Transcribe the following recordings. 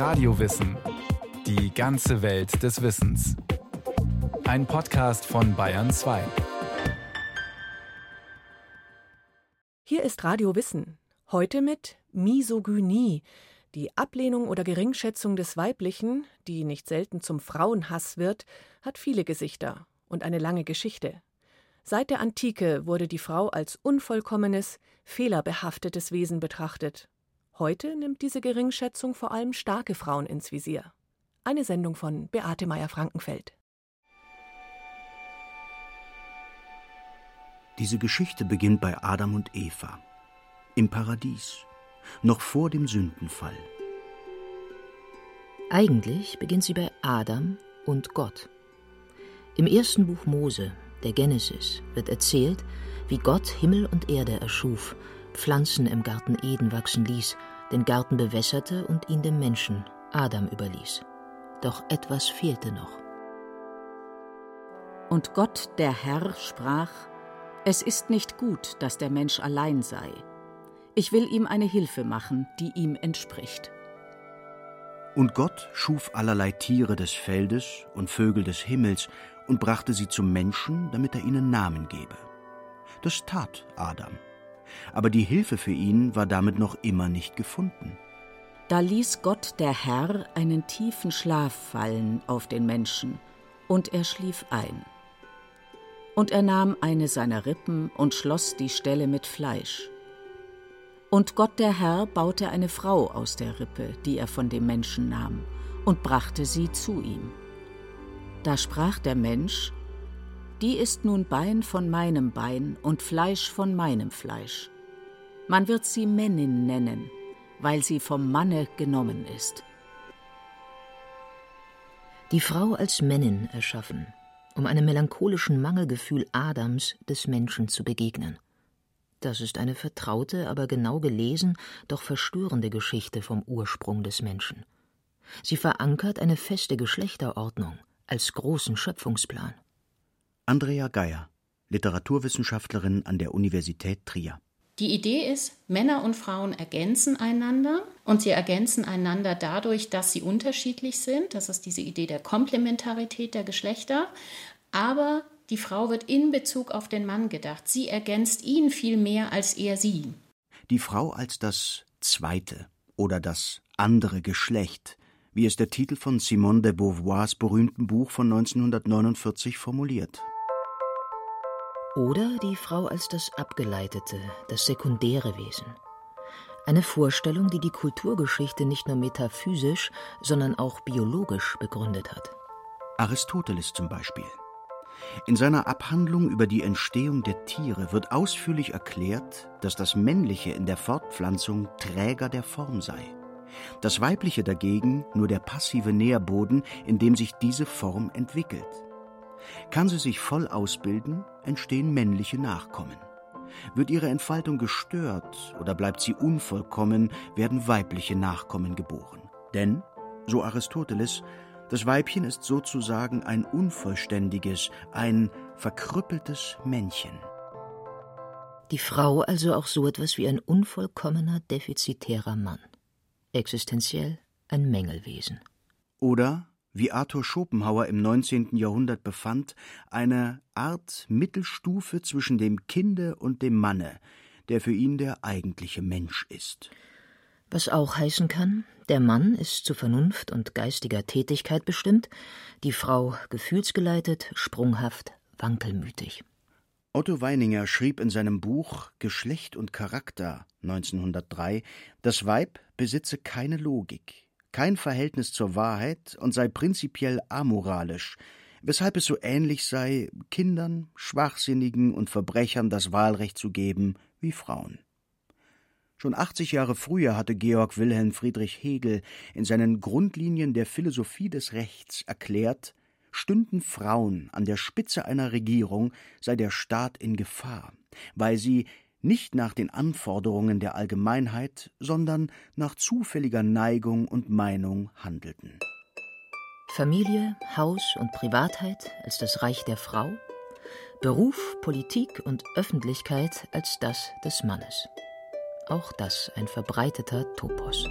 Radiowissen. Die ganze Welt des Wissens. Ein Podcast von Bayern 2. Hier ist Radio Wissen. Heute mit Misogynie, die Ablehnung oder Geringschätzung des Weiblichen, die nicht selten zum Frauenhass wird, hat viele Gesichter und eine lange Geschichte. Seit der Antike wurde die Frau als unvollkommenes, fehlerbehaftetes Wesen betrachtet. Heute nimmt diese Geringschätzung vor allem starke Frauen ins Visier. Eine Sendung von Beate Meyer-Frankenfeld. Diese Geschichte beginnt bei Adam und Eva. Im Paradies. Noch vor dem Sündenfall. Eigentlich beginnt sie bei Adam und Gott. Im ersten Buch Mose, der Genesis, wird erzählt, wie Gott Himmel und Erde erschuf, Pflanzen im Garten Eden wachsen ließ, den Garten bewässerte und ihn dem Menschen, Adam, überließ. Doch etwas fehlte noch. Und Gott, der Herr, sprach: Es ist nicht gut, dass der Mensch allein sei. Ich will ihm eine Hilfe machen, die ihm entspricht. Und Gott schuf allerlei Tiere des Feldes und Vögel des Himmels und brachte sie zum Menschen, damit er ihnen Namen gebe. Das tat Adam. Aber die Hilfe für ihn war damit noch immer nicht gefunden. Da ließ Gott der Herr einen tiefen Schlaf fallen auf den Menschen, und er schlief ein. Und er nahm eine seiner Rippen und schloss die Stelle mit Fleisch. Und Gott der Herr baute eine Frau aus der Rippe, die er von dem Menschen nahm, und brachte sie zu ihm. Da sprach der Mensch, Die ist nun Bein von meinem Bein und Fleisch von meinem Fleisch. Man wird sie Männin nennen, weil sie vom Manne genommen ist. Die Frau als Männin erschaffen, um einem melancholischen Mangelgefühl Adams des Menschen zu begegnen. Das ist eine vertraute, aber genau gelesen, doch verstörende Geschichte vom Ursprung des Menschen. Sie verankert eine feste Geschlechterordnung, als großen Schöpfungsplan. Andrea Geier, Literaturwissenschaftlerin an der Universität Trier. Die Idee ist, Männer und Frauen ergänzen einander und sie ergänzen einander dadurch, dass sie unterschiedlich sind. Das ist diese Idee der Komplementarität der Geschlechter. Aber die Frau wird in Bezug auf den Mann gedacht. Sie ergänzt ihn viel mehr als er sie. Die Frau als das zweite oder das andere Geschlecht wie es der Titel von Simone de Beauvoirs berühmtem Buch von 1949 formuliert. Oder die Frau als das abgeleitete, das sekundäre Wesen. Eine Vorstellung, die die Kulturgeschichte nicht nur metaphysisch, sondern auch biologisch begründet hat. Aristoteles zum Beispiel. In seiner Abhandlung über die Entstehung der Tiere wird ausführlich erklärt, dass das Männliche in der Fortpflanzung Träger der Form sei das weibliche dagegen nur der passive Nährboden, in dem sich diese Form entwickelt. Kann sie sich voll ausbilden, entstehen männliche Nachkommen. Wird ihre Entfaltung gestört oder bleibt sie unvollkommen, werden weibliche Nachkommen geboren. Denn, so Aristoteles, das Weibchen ist sozusagen ein unvollständiges, ein verkrüppeltes Männchen. Die Frau also auch so etwas wie ein unvollkommener, defizitärer Mann existenziell ein Mängelwesen. Oder, wie Arthur Schopenhauer im 19. Jahrhundert befand, eine Art Mittelstufe zwischen dem Kinde und dem Manne, der für ihn der eigentliche Mensch ist. Was auch heißen kann, der Mann ist zu Vernunft und geistiger Tätigkeit bestimmt, die Frau gefühlsgeleitet, sprunghaft, wankelmütig. Otto Weininger schrieb in seinem Buch Geschlecht und Charakter 1903, das Weib besitze keine Logik, kein Verhältnis zur Wahrheit und sei prinzipiell amoralisch, weshalb es so ähnlich sei, Kindern, Schwachsinnigen und Verbrechern das Wahlrecht zu geben wie Frauen. Schon 80 Jahre früher hatte Georg Wilhelm Friedrich Hegel in seinen Grundlinien der Philosophie des Rechts erklärt, Stünden Frauen an der Spitze einer Regierung, sei der Staat in Gefahr, weil sie nicht nach den Anforderungen der Allgemeinheit, sondern nach zufälliger Neigung und Meinung handelten. Familie, Haus und Privatheit als das Reich der Frau, Beruf, Politik und Öffentlichkeit als das des Mannes. Auch das ein verbreiteter Topos.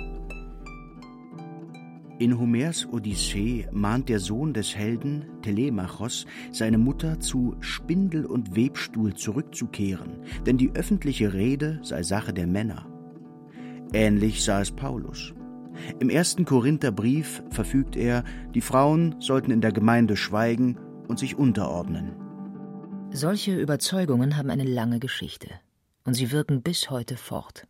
In Homers Odyssee mahnt der Sohn des Helden, Telemachos, seine Mutter zu Spindel und Webstuhl zurückzukehren, denn die öffentliche Rede sei Sache der Männer. Ähnlich sah es Paulus. Im ersten Korintherbrief verfügt er, die Frauen sollten in der Gemeinde schweigen und sich unterordnen. Solche Überzeugungen haben eine lange Geschichte und sie wirken bis heute fort.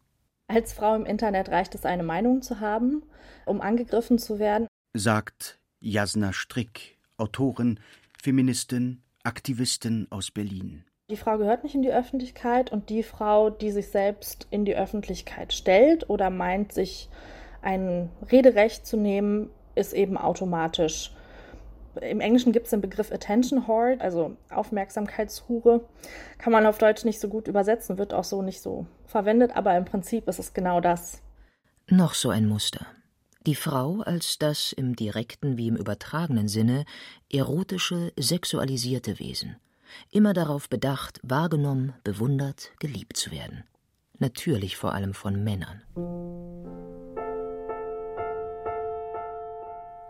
Als Frau im Internet reicht es, eine Meinung zu haben, um angegriffen zu werden, sagt Jasna Strick, Autorin, Feministin, Aktivistin aus Berlin. Die Frau gehört nicht in die Öffentlichkeit und die Frau, die sich selbst in die Öffentlichkeit stellt oder meint, sich ein Rederecht zu nehmen, ist eben automatisch. Im Englischen gibt es den Begriff Attention Whore, also Aufmerksamkeitshure. Kann man auf Deutsch nicht so gut übersetzen, wird auch so nicht so verwendet, aber im Prinzip ist es genau das. Noch so ein Muster. Die Frau als das im direkten wie im übertragenen Sinne erotische, sexualisierte Wesen. Immer darauf bedacht, wahrgenommen, bewundert, geliebt zu werden. Natürlich vor allem von Männern.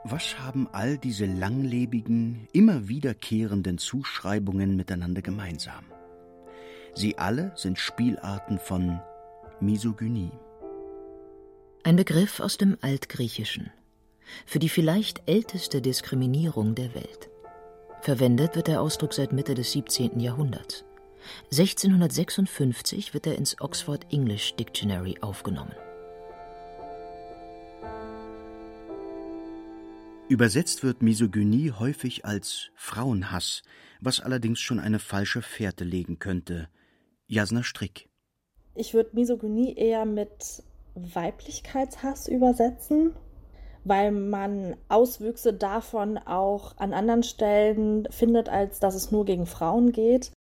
Was haben all diese langlebigen, immer wiederkehrenden Zuschreibungen miteinander gemeinsam? Sie alle sind Spielarten von Misogynie. Ein Begriff aus dem Altgriechischen. Für die vielleicht älteste Diskriminierung der Welt. Verwendet wird der Ausdruck seit Mitte des 17. Jahrhunderts. 1656 wird er ins Oxford English Dictionary aufgenommen. Übersetzt wird Misogynie häufig als Frauenhass, was allerdings schon eine falsche Fährte legen könnte. Jasna Strick. Ich würde Misogynie eher mit Weiblichkeitshass übersetzen, weil man Auswüchse davon auch an anderen Stellen findet, als dass es nur gegen Frauen geht.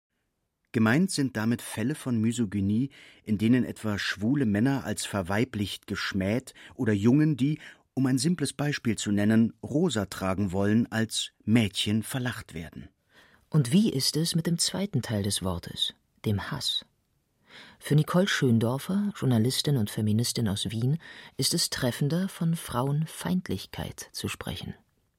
Gemeint sind damit Fälle von Misogynie, in denen etwa schwule Männer als verweiblicht geschmäht oder Jungen, die um ein simples Beispiel zu nennen, rosa tragen wollen, als Mädchen verlacht werden. Und wie ist es mit dem zweiten Teil des Wortes, dem Hass? Für Nicole Schöndorfer, Journalistin und Feministin aus Wien, ist es treffender, von Frauenfeindlichkeit zu sprechen.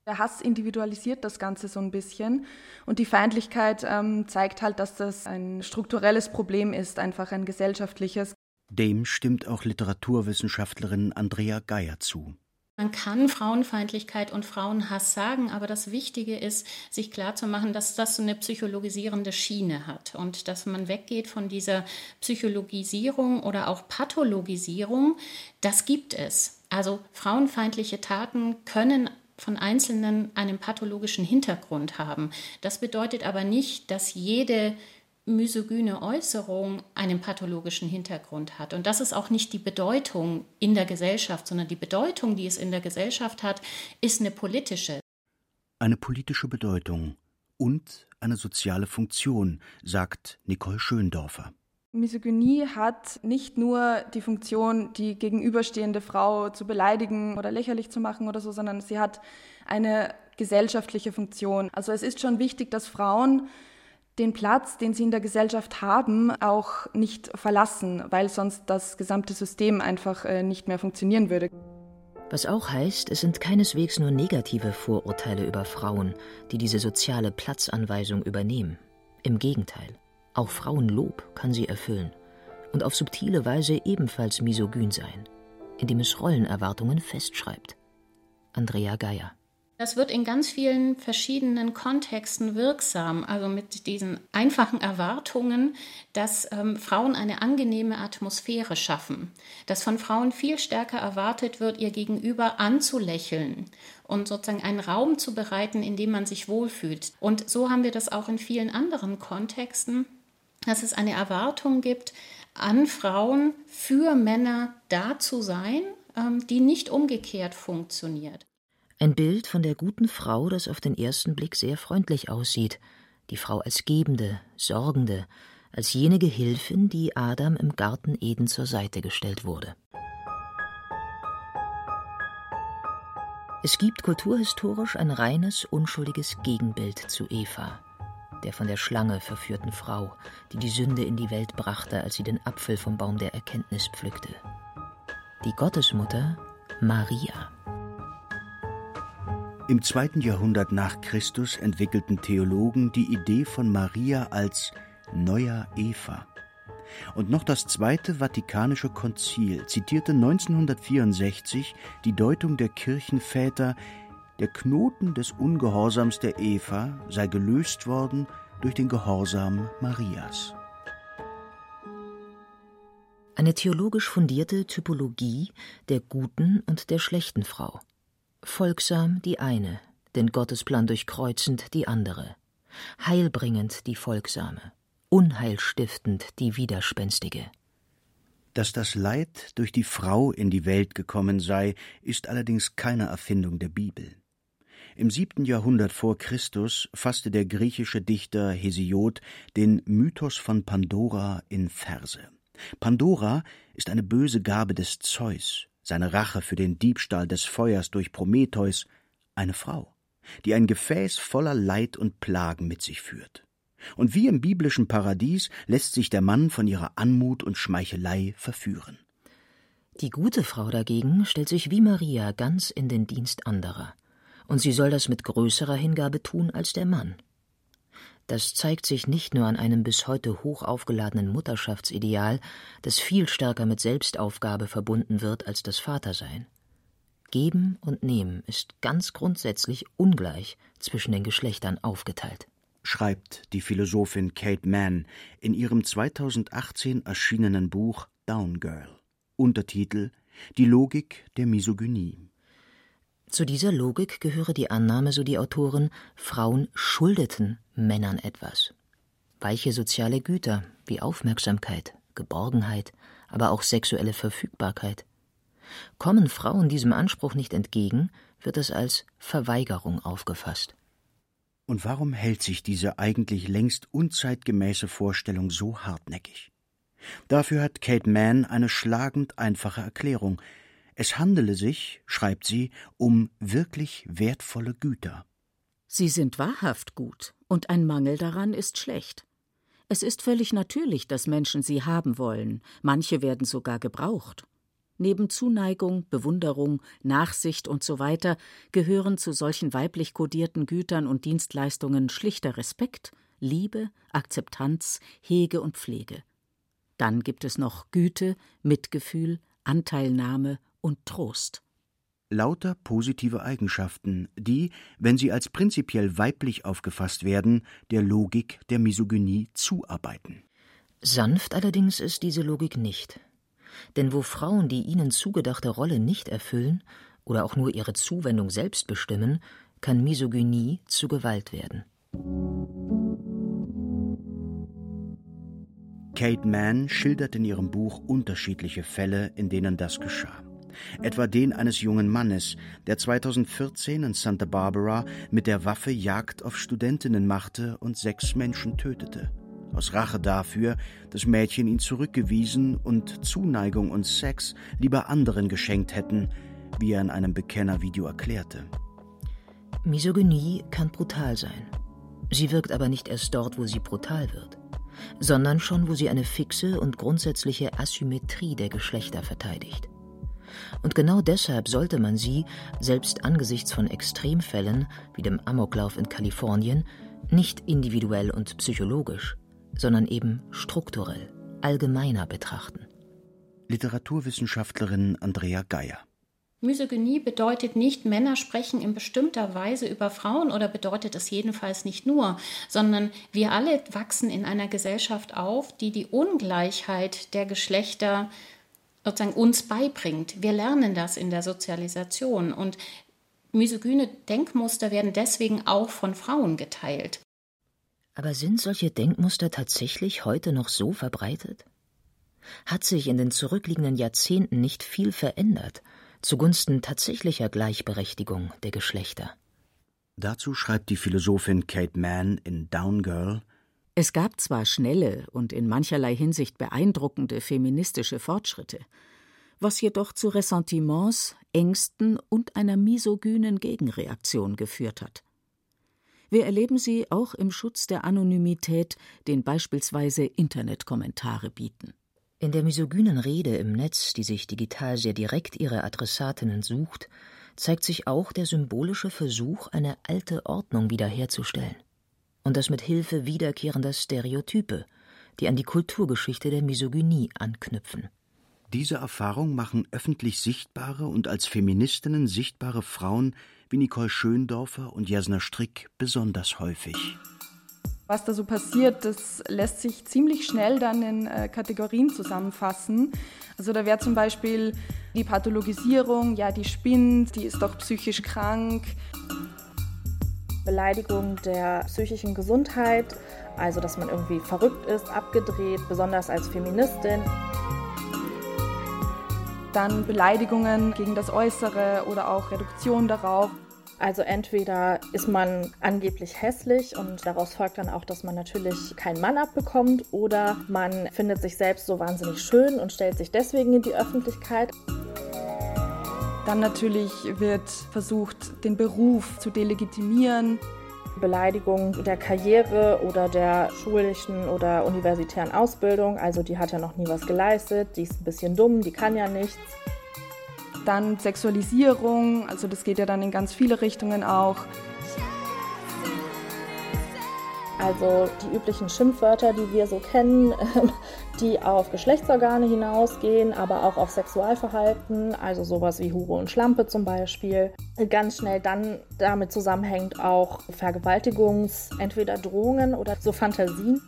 Der Hass individualisiert das Ganze so ein bisschen und die Feindlichkeit ähm, zeigt halt, dass das ein strukturelles Problem ist, einfach ein gesellschaftliches. Dem stimmt auch Literaturwissenschaftlerin Andrea Geier zu. Man kann Frauenfeindlichkeit und Frauenhass sagen, aber das Wichtige ist, sich klarzumachen, dass das so eine psychologisierende Schiene hat und dass man weggeht von dieser Psychologisierung oder auch Pathologisierung. Das gibt es. Also frauenfeindliche Taten können von Einzelnen einen pathologischen Hintergrund haben. Das bedeutet aber nicht, dass jede misogyne Äußerung einen pathologischen Hintergrund hat. Und das ist auch nicht die Bedeutung in der Gesellschaft, sondern die Bedeutung, die es in der Gesellschaft hat, ist eine politische. Eine politische Bedeutung und eine soziale Funktion, sagt Nicole Schöndorfer. Misogynie hat nicht nur die Funktion, die gegenüberstehende Frau zu beleidigen oder lächerlich zu machen oder so, sondern sie hat eine gesellschaftliche Funktion. Also es ist schon wichtig, dass Frauen den Platz, den sie in der Gesellschaft haben, auch nicht verlassen, weil sonst das gesamte System einfach äh, nicht mehr funktionieren würde. Was auch heißt, es sind keineswegs nur negative Vorurteile über Frauen, die diese soziale Platzanweisung übernehmen. Im Gegenteil, auch Frauenlob kann sie erfüllen und auf subtile Weise ebenfalls misogyn sein, indem es Rollenerwartungen festschreibt. Andrea Geier das wird in ganz vielen verschiedenen Kontexten wirksam, also mit diesen einfachen Erwartungen, dass ähm, Frauen eine angenehme Atmosphäre schaffen, dass von Frauen viel stärker erwartet wird, ihr Gegenüber anzulächeln und sozusagen einen Raum zu bereiten, in dem man sich wohlfühlt. Und so haben wir das auch in vielen anderen Kontexten, dass es eine Erwartung gibt, an Frauen für Männer da zu sein, ähm, die nicht umgekehrt funktioniert. Ein Bild von der guten Frau, das auf den ersten Blick sehr freundlich aussieht, die Frau als Gebende, Sorgende, als jene Gehilfin, die Adam im Garten Eden zur Seite gestellt wurde. Es gibt kulturhistorisch ein reines, unschuldiges Gegenbild zu Eva, der von der Schlange verführten Frau, die die Sünde in die Welt brachte, als sie den Apfel vom Baum der Erkenntnis pflückte. Die Gottesmutter Maria. Im zweiten Jahrhundert nach Christus entwickelten Theologen die Idee von Maria als neuer Eva. Und noch das Zweite Vatikanische Konzil zitierte 1964 die Deutung der Kirchenväter, der Knoten des Ungehorsams der Eva sei gelöst worden durch den Gehorsam Marias. Eine theologisch fundierte Typologie der guten und der schlechten Frau. Folgsam die eine, den Gottesplan durchkreuzend die andere, heilbringend die Folgsame, unheilstiftend die widerspenstige. Dass das Leid durch die Frau in die Welt gekommen sei, ist allerdings keine Erfindung der Bibel. Im siebten Jahrhundert vor Christus fasste der griechische Dichter Hesiod den Mythos von Pandora in Verse. Pandora ist eine böse Gabe des Zeus, seine Rache für den Diebstahl des Feuers durch Prometheus, eine Frau, die ein Gefäß voller Leid und Plagen mit sich führt. Und wie im biblischen Paradies lässt sich der Mann von ihrer Anmut und Schmeichelei verführen. Die gute Frau dagegen stellt sich wie Maria ganz in den Dienst anderer, und sie soll das mit größerer Hingabe tun als der Mann. Das zeigt sich nicht nur an einem bis heute hoch aufgeladenen Mutterschaftsideal, das viel stärker mit Selbstaufgabe verbunden wird als das Vatersein. Geben und Nehmen ist ganz grundsätzlich ungleich zwischen den Geschlechtern aufgeteilt. Schreibt die Philosophin Kate Mann in ihrem 2018 erschienenen Buch Down Girl. Untertitel Die Logik der Misogynie. Zu dieser Logik gehöre die Annahme, so die Autoren, Frauen schuldeten Männern etwas. Weiche soziale Güter wie Aufmerksamkeit, Geborgenheit, aber auch sexuelle Verfügbarkeit. Kommen Frauen diesem Anspruch nicht entgegen, wird es als Verweigerung aufgefasst. Und warum hält sich diese eigentlich längst unzeitgemäße Vorstellung so hartnäckig? Dafür hat Kate Mann eine schlagend einfache Erklärung, es handele sich, schreibt sie, um wirklich wertvolle Güter. Sie sind wahrhaft gut, und ein Mangel daran ist schlecht. Es ist völlig natürlich, dass Menschen sie haben wollen, manche werden sogar gebraucht. Neben Zuneigung, Bewunderung, Nachsicht und so weiter gehören zu solchen weiblich kodierten Gütern und Dienstleistungen schlichter Respekt, Liebe, Akzeptanz, Hege und Pflege. Dann gibt es noch Güte, Mitgefühl, Anteilnahme und Trost. Lauter positive Eigenschaften, die, wenn sie als prinzipiell weiblich aufgefasst werden, der Logik der Misogynie zuarbeiten. Sanft allerdings ist diese Logik nicht. Denn wo Frauen die ihnen zugedachte Rolle nicht erfüllen oder auch nur ihre Zuwendung selbst bestimmen, kann Misogynie zu Gewalt werden. Kate Mann schildert in ihrem Buch unterschiedliche Fälle, in denen das geschah etwa den eines jungen Mannes, der 2014 in Santa Barbara mit der Waffe Jagd auf Studentinnen machte und sechs Menschen tötete. Aus Rache dafür, dass Mädchen ihn zurückgewiesen und Zuneigung und Sex lieber anderen geschenkt hätten, wie er in einem Bekennervideo erklärte. Misogynie kann brutal sein. Sie wirkt aber nicht erst dort, wo sie brutal wird, sondern schon, wo sie eine fixe und grundsätzliche Asymmetrie der Geschlechter verteidigt. Und genau deshalb sollte man sie, selbst angesichts von Extremfällen wie dem Amoklauf in Kalifornien, nicht individuell und psychologisch, sondern eben strukturell, allgemeiner betrachten. Literaturwissenschaftlerin Andrea Geier Misogynie bedeutet nicht, Männer sprechen in bestimmter Weise über Frauen oder bedeutet es jedenfalls nicht nur, sondern wir alle wachsen in einer Gesellschaft auf, die die Ungleichheit der Geschlechter sozusagen uns beibringt. Wir lernen das in der Sozialisation und misogyne Denkmuster werden deswegen auch von Frauen geteilt. Aber sind solche Denkmuster tatsächlich heute noch so verbreitet? Hat sich in den zurückliegenden Jahrzehnten nicht viel verändert zugunsten tatsächlicher Gleichberechtigung der Geschlechter? Dazu schreibt die Philosophin Kate Mann in Down Girl es gab zwar schnelle und in mancherlei Hinsicht beeindruckende feministische Fortschritte, was jedoch zu Ressentiments, Ängsten und einer misogynen Gegenreaktion geführt hat. Wir erleben sie auch im Schutz der Anonymität, den beispielsweise Internetkommentare bieten. In der misogynen Rede im Netz, die sich digital sehr direkt ihre Adressatinnen sucht, zeigt sich auch der symbolische Versuch, eine alte Ordnung wiederherzustellen. Und das mit Hilfe wiederkehrender Stereotype, die an die Kulturgeschichte der Misogynie anknüpfen. Diese Erfahrung machen öffentlich sichtbare und als Feministinnen sichtbare Frauen wie Nicole Schöndorfer und Jasna Strick besonders häufig. Was da so passiert, das lässt sich ziemlich schnell dann in äh, Kategorien zusammenfassen. Also da wäre zum Beispiel die Pathologisierung, ja, die spinnt, die ist doch psychisch krank. Beleidigung der psychischen Gesundheit, also dass man irgendwie verrückt ist, abgedreht, besonders als Feministin. Dann Beleidigungen gegen das Äußere oder auch Reduktion darauf. Also entweder ist man angeblich hässlich und daraus folgt dann auch, dass man natürlich keinen Mann abbekommt oder man findet sich selbst so wahnsinnig schön und stellt sich deswegen in die Öffentlichkeit. Dann natürlich wird versucht, den Beruf zu delegitimieren. Beleidigung der Karriere oder der schulischen oder universitären Ausbildung. Also die hat ja noch nie was geleistet, die ist ein bisschen dumm, die kann ja nichts. Dann Sexualisierung, also das geht ja dann in ganz viele Richtungen auch. Also die üblichen Schimpfwörter, die wir so kennen, die auf Geschlechtsorgane hinausgehen, aber auch auf Sexualverhalten, also sowas wie Hure und Schlampe zum Beispiel. Ganz schnell dann damit zusammenhängt auch Vergewaltigungs-, entweder Drohungen oder so Fantasien.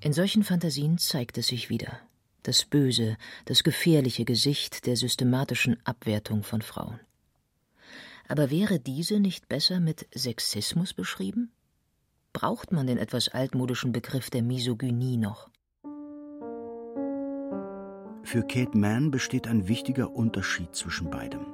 In solchen Fantasien zeigt es sich wieder das böse, das gefährliche Gesicht der systematischen Abwertung von Frauen. Aber wäre diese nicht besser mit Sexismus beschrieben? Braucht man den etwas altmodischen Begriff der Misogynie noch? Für Kate Mann besteht ein wichtiger Unterschied zwischen beidem.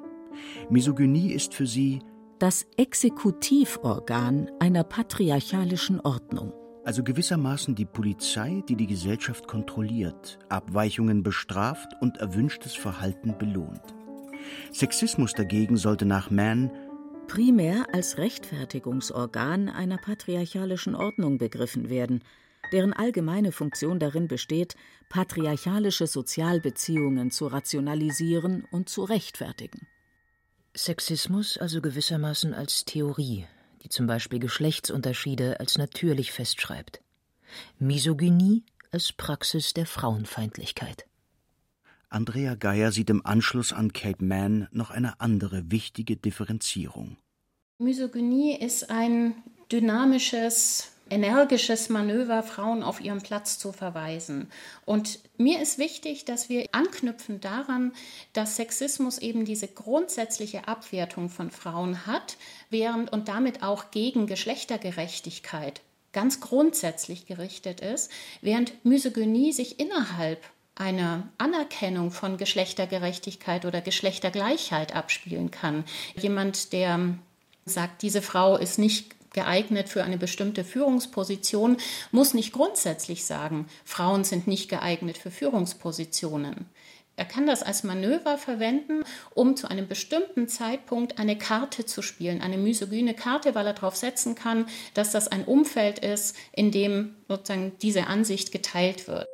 Misogynie ist für sie das Exekutivorgan einer patriarchalischen Ordnung also gewissermaßen die Polizei, die die Gesellschaft kontrolliert, Abweichungen bestraft und erwünschtes Verhalten belohnt. Sexismus dagegen sollte nach Mann primär als Rechtfertigungsorgan einer patriarchalischen Ordnung begriffen werden, deren allgemeine Funktion darin besteht, patriarchalische Sozialbeziehungen zu rationalisieren und zu rechtfertigen. Sexismus also gewissermaßen als Theorie, die zum Beispiel Geschlechtsunterschiede als natürlich festschreibt. Misogynie als Praxis der Frauenfeindlichkeit. Andrea Geier sieht im Anschluss an Kate Mann noch eine andere wichtige Differenzierung. Misogynie ist ein dynamisches energisches Manöver, Frauen auf ihren Platz zu verweisen. Und mir ist wichtig, dass wir anknüpfen daran, dass Sexismus eben diese grundsätzliche Abwertung von Frauen hat, während und damit auch gegen Geschlechtergerechtigkeit ganz grundsätzlich gerichtet ist, während Misogynie sich innerhalb einer Anerkennung von Geschlechtergerechtigkeit oder Geschlechtergleichheit abspielen kann. Jemand, der sagt, diese Frau ist nicht geeignet für eine bestimmte Führungsposition, muss nicht grundsätzlich sagen, Frauen sind nicht geeignet für Führungspositionen. Er kann das als Manöver verwenden, um zu einem bestimmten Zeitpunkt eine Karte zu spielen, eine misogyne Karte, weil er darauf setzen kann, dass das ein Umfeld ist, in dem sozusagen diese Ansicht geteilt wird.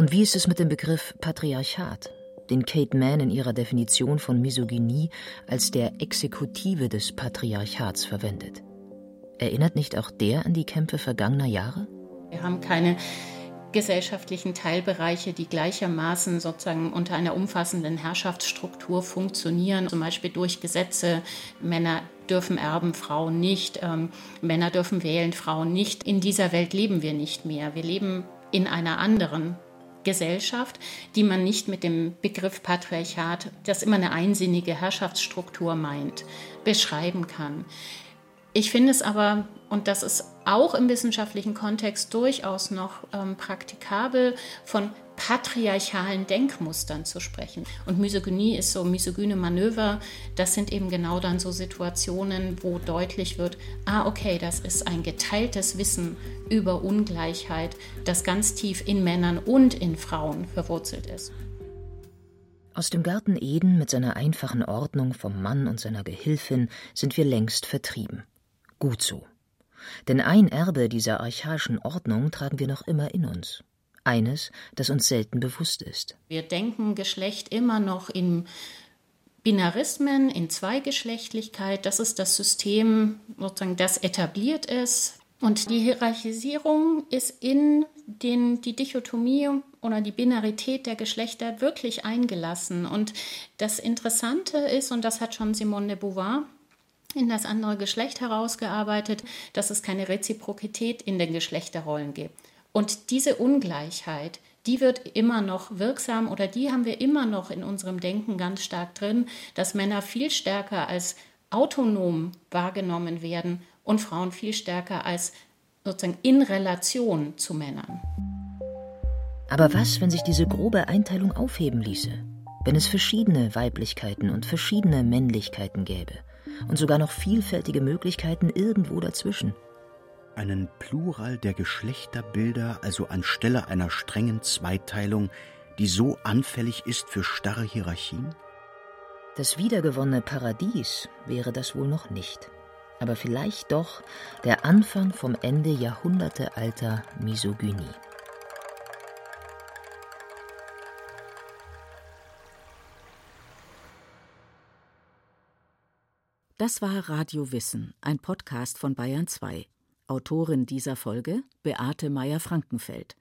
Und wie ist es mit dem Begriff Patriarchat, den Kate Mann in ihrer Definition von Misogynie als der Exekutive des Patriarchats verwendet? Erinnert nicht auch der an die Kämpfe vergangener Jahre? Wir haben keine gesellschaftlichen Teilbereiche, die gleichermaßen sozusagen unter einer umfassenden Herrschaftsstruktur funktionieren, zum Beispiel durch Gesetze. Männer dürfen erben, Frauen nicht. Ähm, Männer dürfen wählen, Frauen nicht. In dieser Welt leben wir nicht mehr. Wir leben in einer anderen Gesellschaft, die man nicht mit dem Begriff Patriarchat, das immer eine einsinnige Herrschaftsstruktur meint, beschreiben kann. Ich finde es aber, und das ist auch im wissenschaftlichen Kontext durchaus noch ähm, praktikabel, von patriarchalen Denkmustern zu sprechen. Und Misogynie ist so misogyne Manöver, das sind eben genau dann so Situationen, wo deutlich wird, ah okay, das ist ein geteiltes Wissen über Ungleichheit, das ganz tief in Männern und in Frauen verwurzelt ist. Aus dem Garten Eden mit seiner einfachen Ordnung vom Mann und seiner Gehilfin sind wir längst vertrieben. Gut so. Denn ein Erbe dieser archaischen Ordnung tragen wir noch immer in uns. Eines, das uns selten bewusst ist. Wir denken Geschlecht immer noch in Binarismen in Zweigeschlechtlichkeit, das ist das System, sozusagen, das etabliert ist. Und die Hierarchisierung ist in den, die Dichotomie oder die Binarität der Geschlechter wirklich eingelassen. Und das Interessante ist, und das hat schon Simone de Beauvoir in das andere Geschlecht herausgearbeitet, dass es keine Reziprokität in den Geschlechterrollen gibt. Und diese Ungleichheit, die wird immer noch wirksam oder die haben wir immer noch in unserem Denken ganz stark drin, dass Männer viel stärker als autonom wahrgenommen werden und Frauen viel stärker als sozusagen in Relation zu Männern. Aber was, wenn sich diese grobe Einteilung aufheben ließe? Wenn es verschiedene Weiblichkeiten und verschiedene Männlichkeiten gäbe und sogar noch vielfältige Möglichkeiten irgendwo dazwischen? Einen Plural der Geschlechterbilder, also anstelle einer strengen Zweiteilung, die so anfällig ist für starre Hierarchien? Das wiedergewonnene Paradies wäre das wohl noch nicht aber vielleicht doch der Anfang vom Ende jahrhundertealter Misogynie. Das war Radio Wissen, ein Podcast von Bayern 2. Autorin dieser Folge Beate Meyer-Frankenfeld.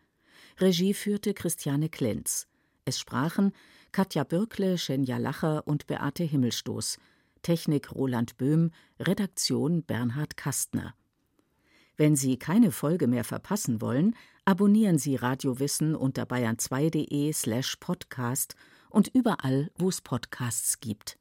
Regie führte Christiane Klenz. Es sprachen Katja Birkle, Schenja Lacher und Beate Himmelstoß. Technik Roland Böhm, Redaktion Bernhard Kastner. Wenn Sie keine Folge mehr verpassen wollen, abonnieren Sie Radio Wissen unter bayern2.de slash podcast und überall, wo es Podcasts gibt.